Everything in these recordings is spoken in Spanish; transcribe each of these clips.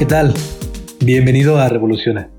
¿Qué tal? Bienvenido a Revoluciona.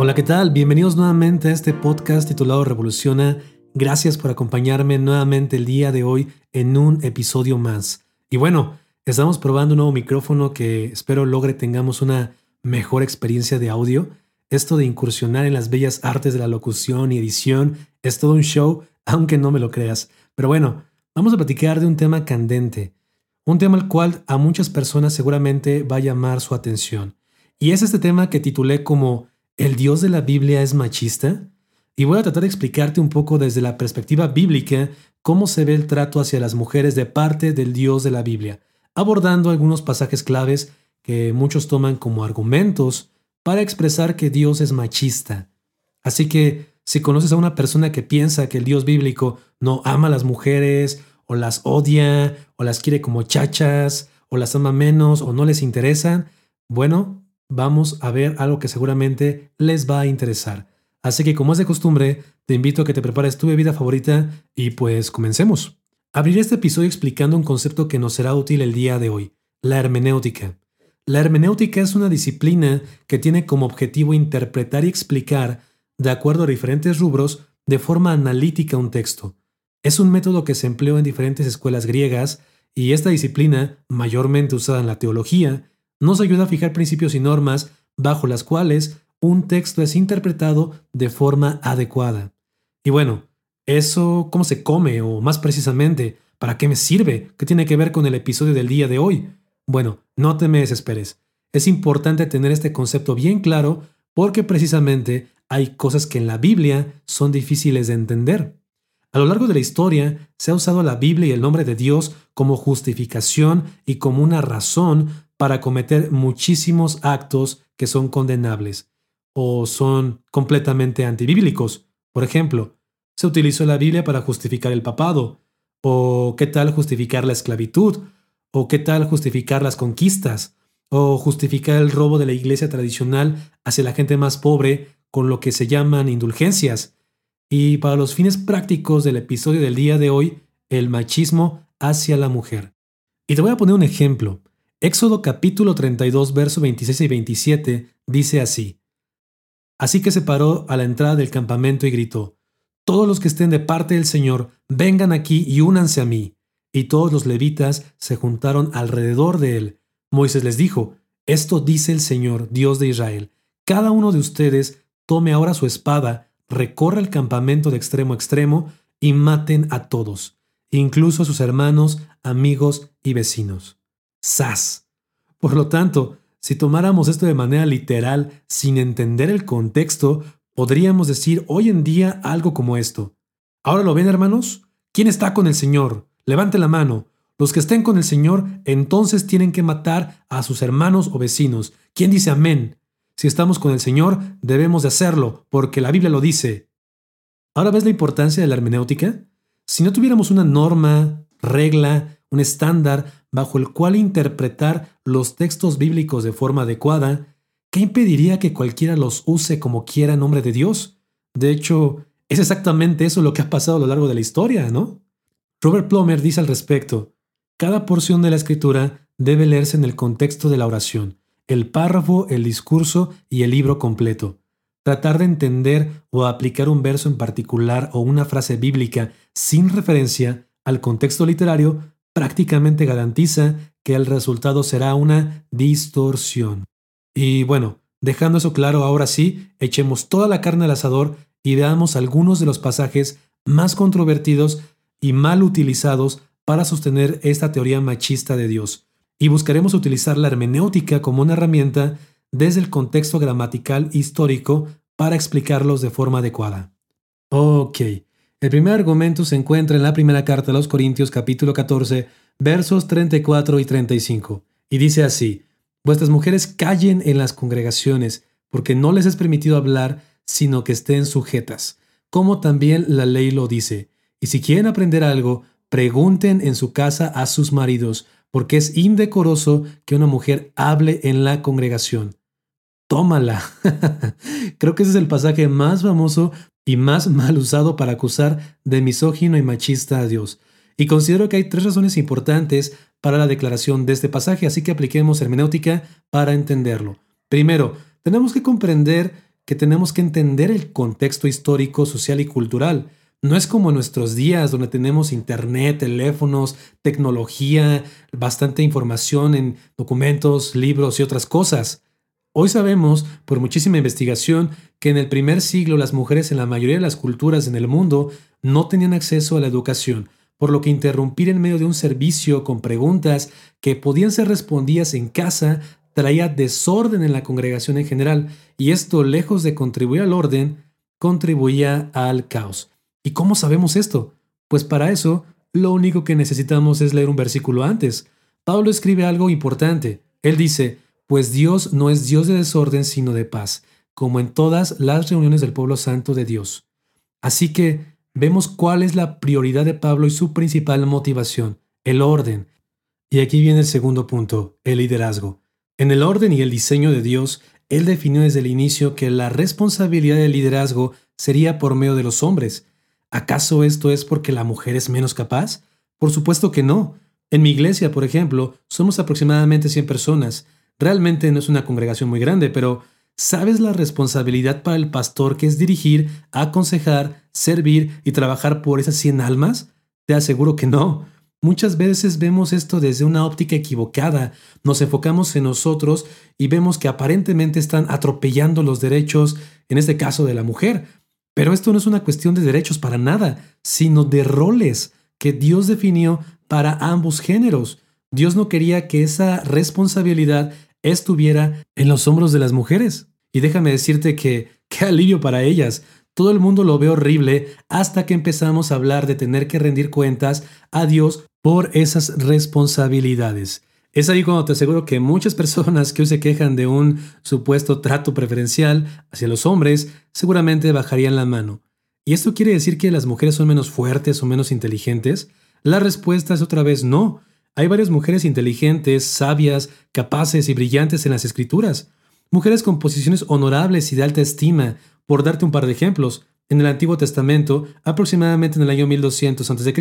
Hola, ¿qué tal? Bienvenidos nuevamente a este podcast titulado Revoluciona. Gracias por acompañarme nuevamente el día de hoy en un episodio más. Y bueno, estamos probando un nuevo micrófono que espero logre tengamos una mejor experiencia de audio. Esto de incursionar en las bellas artes de la locución y edición es todo un show, aunque no me lo creas. Pero bueno, vamos a platicar de un tema candente, un tema al cual a muchas personas seguramente va a llamar su atención. Y es este tema que titulé como ¿El Dios de la Biblia es machista? Y voy a tratar de explicarte un poco desde la perspectiva bíblica cómo se ve el trato hacia las mujeres de parte del Dios de la Biblia, abordando algunos pasajes claves que muchos toman como argumentos para expresar que Dios es machista. Así que si conoces a una persona que piensa que el Dios bíblico no ama a las mujeres, o las odia, o las quiere como chachas, o las ama menos, o no les interesan, bueno, vamos a ver algo que seguramente les va a interesar. Así que como es de costumbre, te invito a que te prepares tu bebida favorita y pues comencemos. Abriré este episodio explicando un concepto que nos será útil el día de hoy, la hermenéutica. La hermenéutica es una disciplina que tiene como objetivo interpretar y explicar, de acuerdo a diferentes rubros, de forma analítica un texto. Es un método que se empleó en diferentes escuelas griegas y esta disciplina, mayormente usada en la teología, nos ayuda a fijar principios y normas bajo las cuales un texto es interpretado de forma adecuada. Y bueno, eso cómo se come o más precisamente, ¿para qué me sirve? ¿Qué tiene que ver con el episodio del día de hoy? Bueno, no te me desesperes. Es importante tener este concepto bien claro porque precisamente hay cosas que en la Biblia son difíciles de entender. A lo largo de la historia se ha usado la Biblia y el nombre de Dios como justificación y como una razón para cometer muchísimos actos que son condenables o son completamente antibíblicos. Por ejemplo, se utilizó la Biblia para justificar el papado, o qué tal justificar la esclavitud, o qué tal justificar las conquistas, o justificar el robo de la iglesia tradicional hacia la gente más pobre con lo que se llaman indulgencias. Y para los fines prácticos del episodio del día de hoy, el machismo hacia la mujer. Y te voy a poner un ejemplo. Éxodo capítulo 32, verso 26 y 27 dice así. Así que se paró a la entrada del campamento y gritó, Todos los que estén de parte del Señor, vengan aquí y únanse a mí. Y todos los levitas se juntaron alrededor de él. Moisés les dijo, Esto dice el Señor, Dios de Israel, cada uno de ustedes tome ahora su espada, recorra el campamento de extremo a extremo y maten a todos, incluso a sus hermanos, amigos y vecinos. ¡Sas! Por lo tanto, si tomáramos esto de manera literal, sin entender el contexto, podríamos decir hoy en día algo como esto. ¿Ahora lo ven, hermanos? ¿Quién está con el Señor? Levante la mano. Los que estén con el Señor entonces tienen que matar a sus hermanos o vecinos. ¿Quién dice amén? Si estamos con el Señor, debemos de hacerlo, porque la Biblia lo dice. ¿Ahora ves la importancia de la hermenéutica? Si no tuviéramos una norma, regla, un estándar bajo el cual interpretar los textos bíblicos de forma adecuada, ¿qué impediría que cualquiera los use como quiera en nombre de Dios? De hecho, es exactamente eso lo que ha pasado a lo largo de la historia, ¿no? Robert Plomer dice al respecto, cada porción de la escritura debe leerse en el contexto de la oración, el párrafo, el discurso y el libro completo. Tratar de entender o aplicar un verso en particular o una frase bíblica sin referencia al contexto literario prácticamente garantiza que el resultado será una distorsión. Y bueno, dejando eso claro, ahora sí, echemos toda la carne al asador y veamos algunos de los pasajes más controvertidos y mal utilizados para sostener esta teoría machista de Dios. Y buscaremos utilizar la hermenéutica como una herramienta desde el contexto gramatical histórico para explicarlos de forma adecuada. Ok, el primer argumento se encuentra en la primera carta a los Corintios capítulo 14, versos 34 y 35. Y dice así, Vuestras mujeres callen en las congregaciones, porque no les es permitido hablar, sino que estén sujetas, como también la ley lo dice. Y si quieren aprender algo, pregunten en su casa a sus maridos, porque es indecoroso que una mujer hable en la congregación. Tómala. Creo que ese es el pasaje más famoso y más mal usado para acusar de misógino y machista a Dios. Y considero que hay tres razones importantes para la declaración de este pasaje, así que apliquemos hermenéutica para entenderlo. Primero, tenemos que comprender que tenemos que entender el contexto histórico, social y cultural. No es como en nuestros días donde tenemos internet, teléfonos, tecnología, bastante información en documentos, libros y otras cosas. Hoy sabemos, por muchísima investigación, que en el primer siglo las mujeres en la mayoría de las culturas en el mundo no tenían acceso a la educación, por lo que interrumpir en medio de un servicio con preguntas que podían ser respondidas en casa traía desorden en la congregación en general, y esto, lejos de contribuir al orden, contribuía al caos. ¿Y cómo sabemos esto? Pues para eso, lo único que necesitamos es leer un versículo antes. Pablo escribe algo importante. Él dice, pues Dios no es Dios de desorden, sino de paz, como en todas las reuniones del pueblo santo de Dios. Así que vemos cuál es la prioridad de Pablo y su principal motivación, el orden. Y aquí viene el segundo punto, el liderazgo. En el orden y el diseño de Dios, Él definió desde el inicio que la responsabilidad del liderazgo sería por medio de los hombres. ¿Acaso esto es porque la mujer es menos capaz? Por supuesto que no. En mi iglesia, por ejemplo, somos aproximadamente 100 personas. Realmente no es una congregación muy grande, pero ¿Sabes la responsabilidad para el pastor que es dirigir, aconsejar, servir y trabajar por esas 100 almas? Te aseguro que no. Muchas veces vemos esto desde una óptica equivocada, nos enfocamos en nosotros y vemos que aparentemente están atropellando los derechos, en este caso de la mujer. Pero esto no es una cuestión de derechos para nada, sino de roles que Dios definió para ambos géneros. Dios no quería que esa responsabilidad estuviera en los hombros de las mujeres. Y déjame decirte que qué alivio para ellas. Todo el mundo lo ve horrible hasta que empezamos a hablar de tener que rendir cuentas a Dios por esas responsabilidades. Es ahí cuando te aseguro que muchas personas que hoy se quejan de un supuesto trato preferencial hacia los hombres seguramente bajarían la mano. ¿Y esto quiere decir que las mujeres son menos fuertes o menos inteligentes? La respuesta es otra vez no. Hay varias mujeres inteligentes, sabias, capaces y brillantes en las escrituras. Mujeres con posiciones honorables y de alta estima. Por darte un par de ejemplos, en el Antiguo Testamento, aproximadamente en el año 1200 a.C.,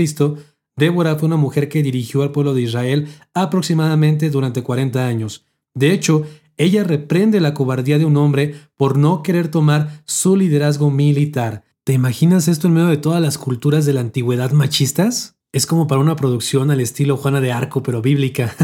Débora fue una mujer que dirigió al pueblo de Israel aproximadamente durante 40 años. De hecho, ella reprende la cobardía de un hombre por no querer tomar su liderazgo militar. ¿Te imaginas esto en medio de todas las culturas de la antigüedad machistas? Es como para una producción al estilo Juana de Arco, pero bíblica.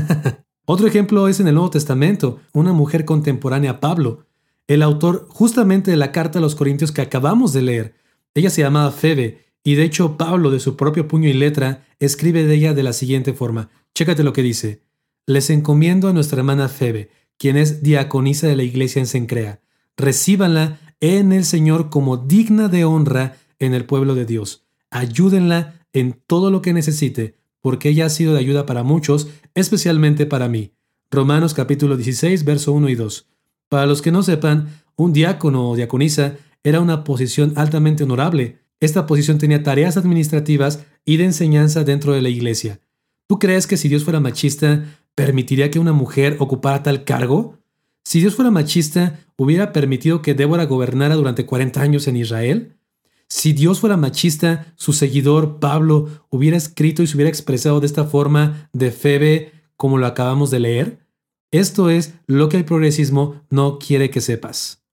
Otro ejemplo es en el Nuevo Testamento, una mujer contemporánea a Pablo, el autor justamente de la carta a los Corintios que acabamos de leer. Ella se llamaba Febe, y de hecho Pablo, de su propio puño y letra, escribe de ella de la siguiente forma. Chécate lo que dice. Les encomiendo a nuestra hermana Febe, quien es diaconisa de la iglesia en Sencrea. Recíbanla en el Señor como digna de honra en el pueblo de Dios. Ayúdenla en todo lo que necesite, porque ella ha sido de ayuda para muchos, especialmente para mí. Romanos capítulo 16, verso 1 y 2. Para los que no sepan, un diácono o diaconisa era una posición altamente honorable. Esta posición tenía tareas administrativas y de enseñanza dentro de la iglesia. ¿Tú crees que si Dios fuera machista, permitiría que una mujer ocupara tal cargo? Si Dios fuera machista, ¿hubiera permitido que Débora gobernara durante 40 años en Israel? Si Dios fuera machista, su seguidor Pablo hubiera escrito y se hubiera expresado de esta forma de Febe como lo acabamos de leer. Esto es lo que el progresismo no quiere que sepas.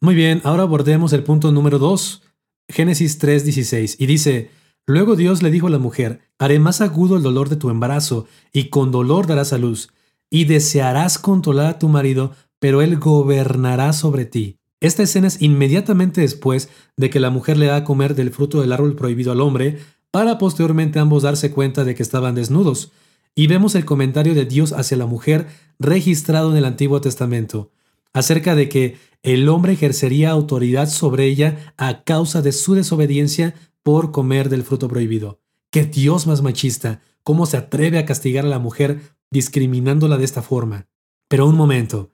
Muy bien, ahora abordemos el punto número 2, Génesis 3:16, y dice, Luego Dios le dijo a la mujer, haré más agudo el dolor de tu embarazo, y con dolor darás a luz, y desearás controlar a tu marido, pero él gobernará sobre ti. Esta escena es inmediatamente después de que la mujer le da a comer del fruto del árbol prohibido al hombre, para posteriormente ambos darse cuenta de que estaban desnudos. Y vemos el comentario de Dios hacia la mujer registrado en el Antiguo Testamento, acerca de que el hombre ejercería autoridad sobre ella a causa de su desobediencia por comer del fruto prohibido. ¡Qué Dios más machista! cómo se atreve a castigar a la mujer discriminándola de esta forma. Pero un momento,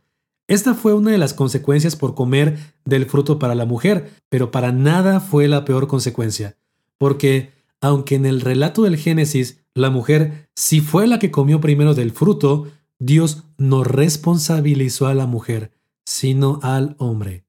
esta fue una de las consecuencias por comer del fruto para la mujer, pero para nada fue la peor consecuencia, porque aunque en el relato del Génesis la mujer sí fue la que comió primero del fruto, Dios no responsabilizó a la mujer, sino al hombre.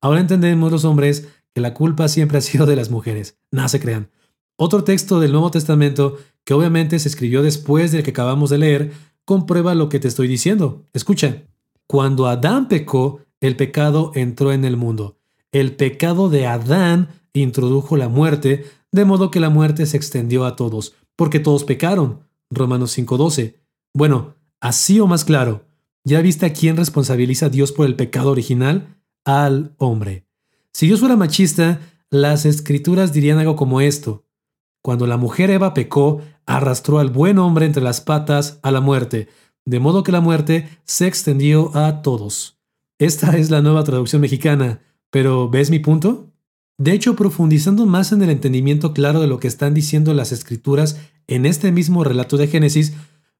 Ahora entendemos los hombres que la culpa siempre ha sido de las mujeres. Nada se crean. Otro texto del Nuevo Testamento, que obviamente se escribió después del que acabamos de leer, comprueba lo que te estoy diciendo. Escucha, cuando Adán pecó, el pecado entró en el mundo. El pecado de Adán introdujo la muerte, de modo que la muerte se extendió a todos, porque todos pecaron. Romanos 5:12. Bueno, así o más claro, ¿ya viste a quién responsabiliza a Dios por el pecado original? Al hombre. Si Dios fuera machista, las escrituras dirían algo como esto. Cuando la mujer Eva pecó, arrastró al buen hombre entre las patas a la muerte, de modo que la muerte se extendió a todos. Esta es la nueva traducción mexicana, pero ¿ves mi punto? De hecho, profundizando más en el entendimiento claro de lo que están diciendo las escrituras en este mismo relato de Génesis,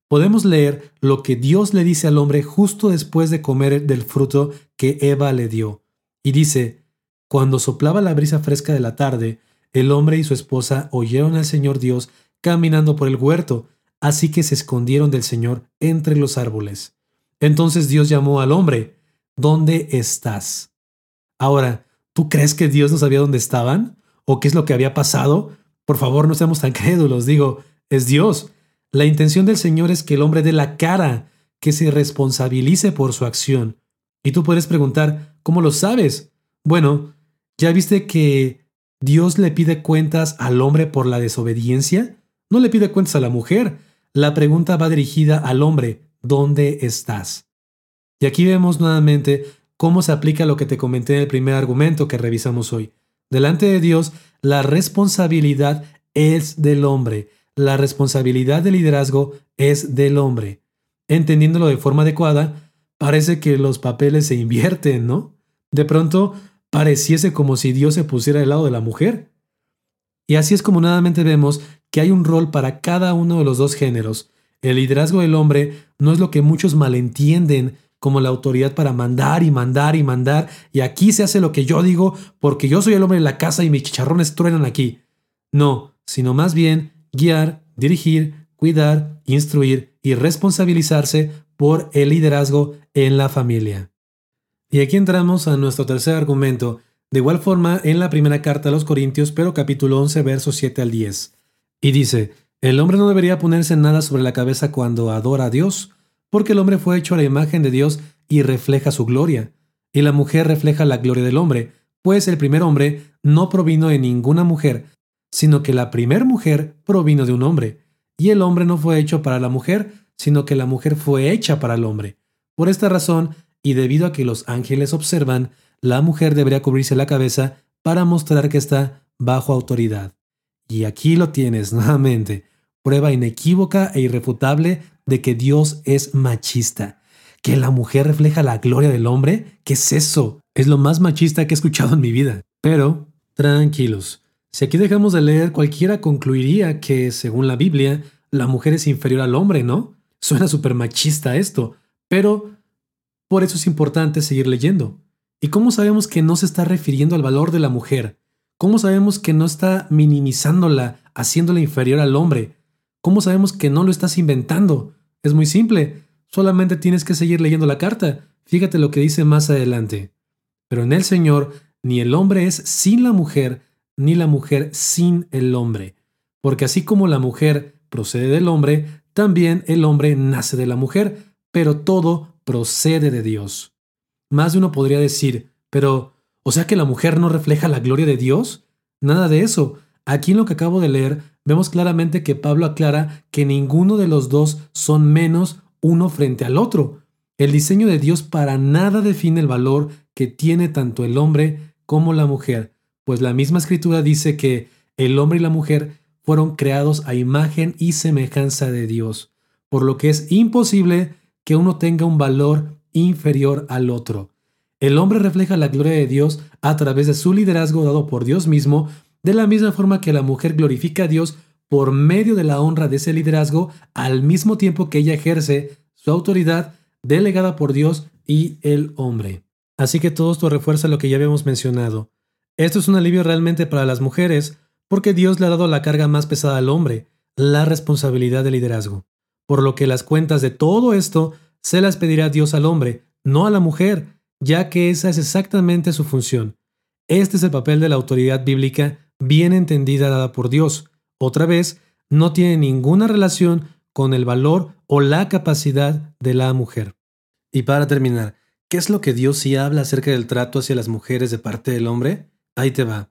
podemos leer lo que Dios le dice al hombre justo después de comer del fruto que Eva le dio. Y dice, cuando soplaba la brisa fresca de la tarde, el hombre y su esposa oyeron al Señor Dios caminando por el huerto, así que se escondieron del Señor entre los árboles. Entonces Dios llamó al hombre, ¿dónde estás? Ahora, ¿tú crees que Dios no sabía dónde estaban? ¿O qué es lo que había pasado? Por favor, no seamos tan crédulos, digo, es Dios. La intención del Señor es que el hombre dé la cara, que se responsabilice por su acción. Y tú puedes preguntar, ¿cómo lo sabes? Bueno, ¿ya viste que Dios le pide cuentas al hombre por la desobediencia? No le pide cuentas a la mujer. La pregunta va dirigida al hombre, ¿dónde estás? Y aquí vemos nuevamente cómo se aplica lo que te comenté en el primer argumento que revisamos hoy. Delante de Dios, la responsabilidad es del hombre. La responsabilidad de liderazgo es del hombre. Entendiéndolo de forma adecuada, parece que los papeles se invierten, ¿no? De pronto, pareciese como si Dios se pusiera al lado de la mujer. Y así es como nuevamente vemos que hay un rol para cada uno de los dos géneros. El liderazgo del hombre no es lo que muchos malentienden como la autoridad para mandar y mandar y mandar, y aquí se hace lo que yo digo porque yo soy el hombre de la casa y mis chicharrones truenan aquí. No, sino más bien guiar, dirigir, cuidar, instruir y responsabilizarse por el liderazgo en la familia. Y aquí entramos a nuestro tercer argumento, de igual forma en la primera carta a los Corintios, pero capítulo 11, versos 7 al 10. Y dice, el hombre no debería ponerse nada sobre la cabeza cuando adora a Dios, porque el hombre fue hecho a la imagen de Dios y refleja su gloria, y la mujer refleja la gloria del hombre, pues el primer hombre no provino de ninguna mujer, sino que la primer mujer provino de un hombre, y el hombre no fue hecho para la mujer, sino que la mujer fue hecha para el hombre. Por esta razón, y debido a que los ángeles observan, la mujer debería cubrirse la cabeza para mostrar que está bajo autoridad. Y aquí lo tienes nuevamente, prueba inequívoca e irrefutable de que Dios es machista. ¿Que la mujer refleja la gloria del hombre? ¿Qué es eso? Es lo más machista que he escuchado en mi vida. Pero, tranquilos, si aquí dejamos de leer, cualquiera concluiría que, según la Biblia, la mujer es inferior al hombre, ¿no? Suena súper machista esto, pero por eso es importante seguir leyendo. ¿Y cómo sabemos que no se está refiriendo al valor de la mujer? ¿Cómo sabemos que no está minimizándola, haciéndola inferior al hombre? ¿Cómo sabemos que no lo estás inventando? Es muy simple, solamente tienes que seguir leyendo la carta. Fíjate lo que dice más adelante. Pero en el Señor, ni el hombre es sin la mujer, ni la mujer sin el hombre. Porque así como la mujer procede del hombre, también el hombre nace de la mujer, pero todo procede de Dios. Más de uno podría decir, pero, ¿o sea que la mujer no refleja la gloria de Dios? Nada de eso. Aquí en lo que acabo de leer, vemos claramente que Pablo aclara que ninguno de los dos son menos uno frente al otro. El diseño de Dios para nada define el valor que tiene tanto el hombre como la mujer, pues la misma escritura dice que el hombre y la mujer fueron creados a imagen y semejanza de Dios, por lo que es imposible que uno tenga un valor inferior al otro. El hombre refleja la gloria de Dios a través de su liderazgo dado por Dios mismo, de la misma forma que la mujer glorifica a Dios por medio de la honra de ese liderazgo al mismo tiempo que ella ejerce su autoridad delegada por Dios y el hombre. Así que todo esto refuerza lo que ya habíamos mencionado. Esto es un alivio realmente para las mujeres porque Dios le ha dado la carga más pesada al hombre, la responsabilidad de liderazgo. Por lo que las cuentas de todo esto se las pedirá Dios al hombre, no a la mujer, ya que esa es exactamente su función. Este es el papel de la autoridad bíblica bien entendida dada por Dios. Otra vez, no tiene ninguna relación con el valor o la capacidad de la mujer. Y para terminar, ¿qué es lo que Dios sí habla acerca del trato hacia las mujeres de parte del hombre? Ahí te va.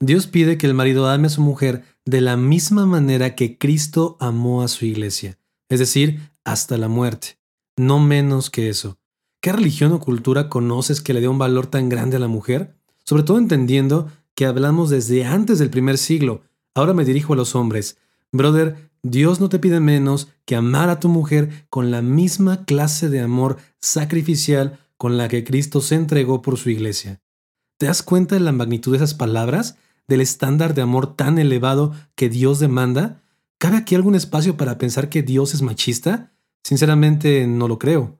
Dios pide que el marido ame a su mujer de la misma manera que Cristo amó a su iglesia, es decir, hasta la muerte, no menos que eso. ¿Qué religión o cultura conoces que le dé un valor tan grande a la mujer? Sobre todo entendiendo que hablamos desde antes del primer siglo. Ahora me dirijo a los hombres. Brother, Dios no te pide menos que amar a tu mujer con la misma clase de amor sacrificial con la que Cristo se entregó por su iglesia. ¿Te das cuenta de la magnitud de esas palabras? del estándar de amor tan elevado que Dios demanda? ¿Cabe aquí algún espacio para pensar que Dios es machista? Sinceramente no lo creo.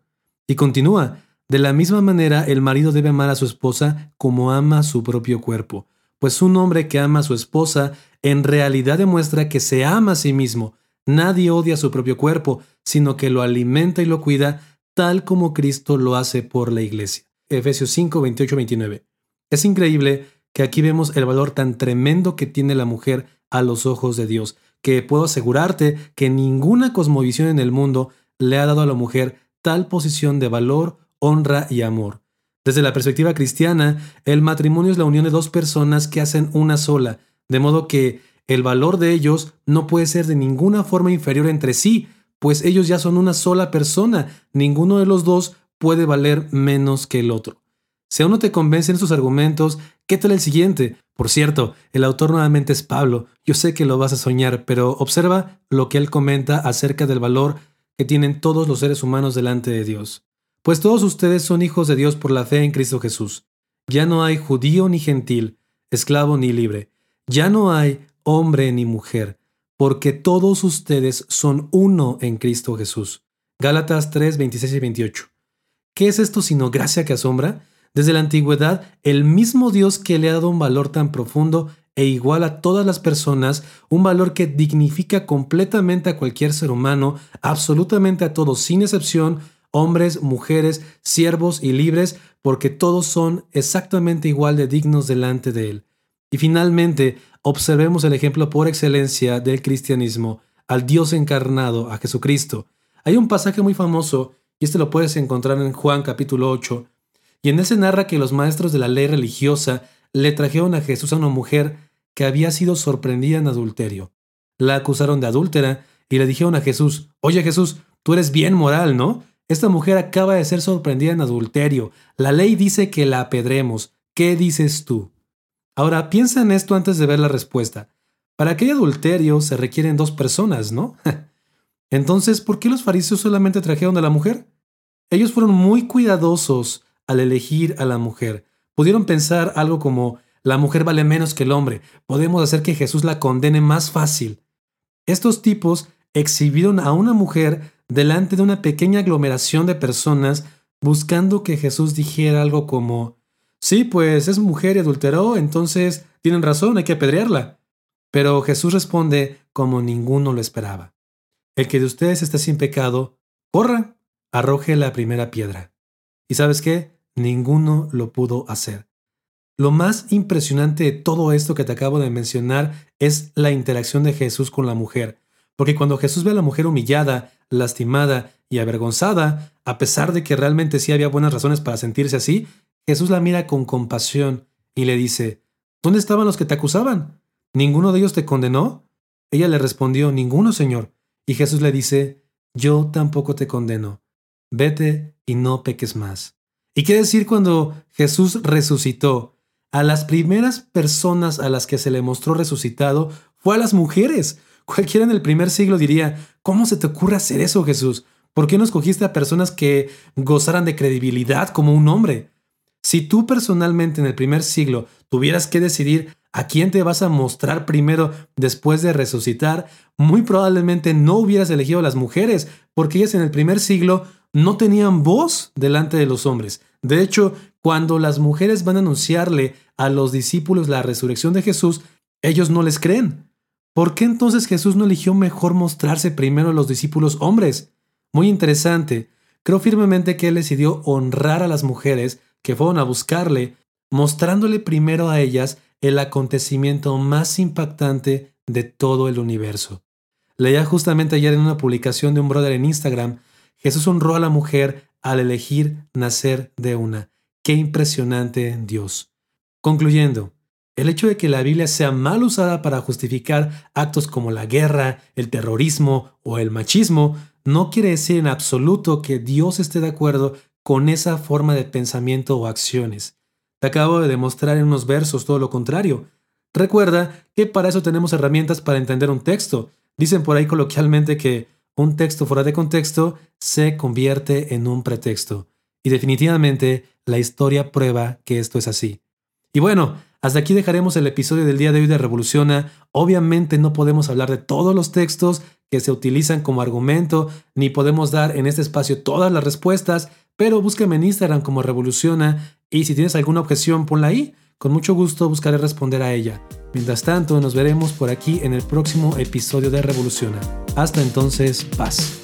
Y continúa, de la misma manera el marido debe amar a su esposa como ama su propio cuerpo, pues un hombre que ama a su esposa en realidad demuestra que se ama a sí mismo. Nadie odia su propio cuerpo, sino que lo alimenta y lo cuida tal como Cristo lo hace por la iglesia. Efesios 5, 28, 29. Es increíble que aquí vemos el valor tan tremendo que tiene la mujer a los ojos de Dios, que puedo asegurarte que ninguna cosmovisión en el mundo le ha dado a la mujer tal posición de valor, honra y amor. Desde la perspectiva cristiana, el matrimonio es la unión de dos personas que hacen una sola, de modo que el valor de ellos no puede ser de ninguna forma inferior entre sí, pues ellos ya son una sola persona, ninguno de los dos puede valer menos que el otro. Si aún no te convencen estos argumentos, ¿qué tal el siguiente? Por cierto, el autor nuevamente es Pablo. Yo sé que lo vas a soñar, pero observa lo que él comenta acerca del valor que tienen todos los seres humanos delante de Dios. Pues todos ustedes son hijos de Dios por la fe en Cristo Jesús. Ya no hay judío ni gentil, esclavo ni libre. Ya no hay hombre ni mujer, porque todos ustedes son uno en Cristo Jesús. Gálatas 3, 26 y 28. ¿Qué es esto sino gracia que asombra? Desde la antigüedad, el mismo Dios que le ha dado un valor tan profundo e igual a todas las personas, un valor que dignifica completamente a cualquier ser humano, absolutamente a todos, sin excepción, hombres, mujeres, siervos y libres, porque todos son exactamente igual de dignos delante de Él. Y finalmente, observemos el ejemplo por excelencia del cristianismo, al Dios encarnado, a Jesucristo. Hay un pasaje muy famoso, y este lo puedes encontrar en Juan capítulo 8, y en ese narra que los maestros de la ley religiosa le trajeron a Jesús a una mujer que había sido sorprendida en adulterio. La acusaron de adúltera y le dijeron a Jesús, Oye Jesús, tú eres bien moral, ¿no? Esta mujer acaba de ser sorprendida en adulterio. La ley dice que la apedremos. ¿Qué dices tú? Ahora, piensa en esto antes de ver la respuesta. Para que adulterio se requieren dos personas, ¿no? Entonces, ¿por qué los fariseos solamente trajeron a la mujer? Ellos fueron muy cuidadosos al elegir a la mujer. Pudieron pensar algo como, la mujer vale menos que el hombre, podemos hacer que Jesús la condene más fácil. Estos tipos exhibieron a una mujer delante de una pequeña aglomeración de personas buscando que Jesús dijera algo como, sí, pues es mujer y adulteró, entonces tienen razón, hay que apedrearla. Pero Jesús responde como ninguno lo esperaba. El que de ustedes esté sin pecado, corra, arroje la primera piedra. ¿Y sabes qué? ninguno lo pudo hacer. Lo más impresionante de todo esto que te acabo de mencionar es la interacción de Jesús con la mujer, porque cuando Jesús ve a la mujer humillada, lastimada y avergonzada, a pesar de que realmente sí había buenas razones para sentirse así, Jesús la mira con compasión y le dice, ¿Dónde estaban los que te acusaban? ¿Ninguno de ellos te condenó? Ella le respondió, Ninguno, Señor. Y Jesús le dice, Yo tampoco te condeno. Vete y no peques más. ¿Y qué decir cuando Jesús resucitó? A las primeras personas a las que se le mostró resucitado fue a las mujeres. Cualquiera en el primer siglo diría, ¿cómo se te ocurre hacer eso, Jesús? ¿Por qué no escogiste a personas que gozaran de credibilidad como un hombre? Si tú personalmente en el primer siglo tuvieras que decidir a quién te vas a mostrar primero después de resucitar, muy probablemente no hubieras elegido a las mujeres, porque ellas en el primer siglo no tenían voz delante de los hombres. De hecho, cuando las mujeres van a anunciarle a los discípulos la resurrección de Jesús, ellos no les creen. ¿Por qué entonces Jesús no eligió mejor mostrarse primero a los discípulos hombres? Muy interesante. Creo firmemente que Él decidió honrar a las mujeres que fueron a buscarle, mostrándole primero a ellas el acontecimiento más impactante de todo el universo. Leía justamente ayer en una publicación de un brother en Instagram, Jesús honró a la mujer al elegir nacer de una. Qué impresionante Dios. Concluyendo, el hecho de que la Biblia sea mal usada para justificar actos como la guerra, el terrorismo o el machismo no quiere decir en absoluto que Dios esté de acuerdo con esa forma de pensamiento o acciones. Te acabo de demostrar en unos versos todo lo contrario. Recuerda que para eso tenemos herramientas para entender un texto. Dicen por ahí coloquialmente que un texto fuera de contexto se convierte en un pretexto. Y definitivamente la historia prueba que esto es así. Y bueno, hasta aquí dejaremos el episodio del día de hoy de Revoluciona. Obviamente no podemos hablar de todos los textos que se utilizan como argumento, ni podemos dar en este espacio todas las respuestas, pero búscame en Instagram como Revoluciona y si tienes alguna objeción, ponla ahí. Con mucho gusto buscaré responder a ella. Mientras tanto, nos veremos por aquí en el próximo episodio de Revoluciona. Hasta entonces, paz.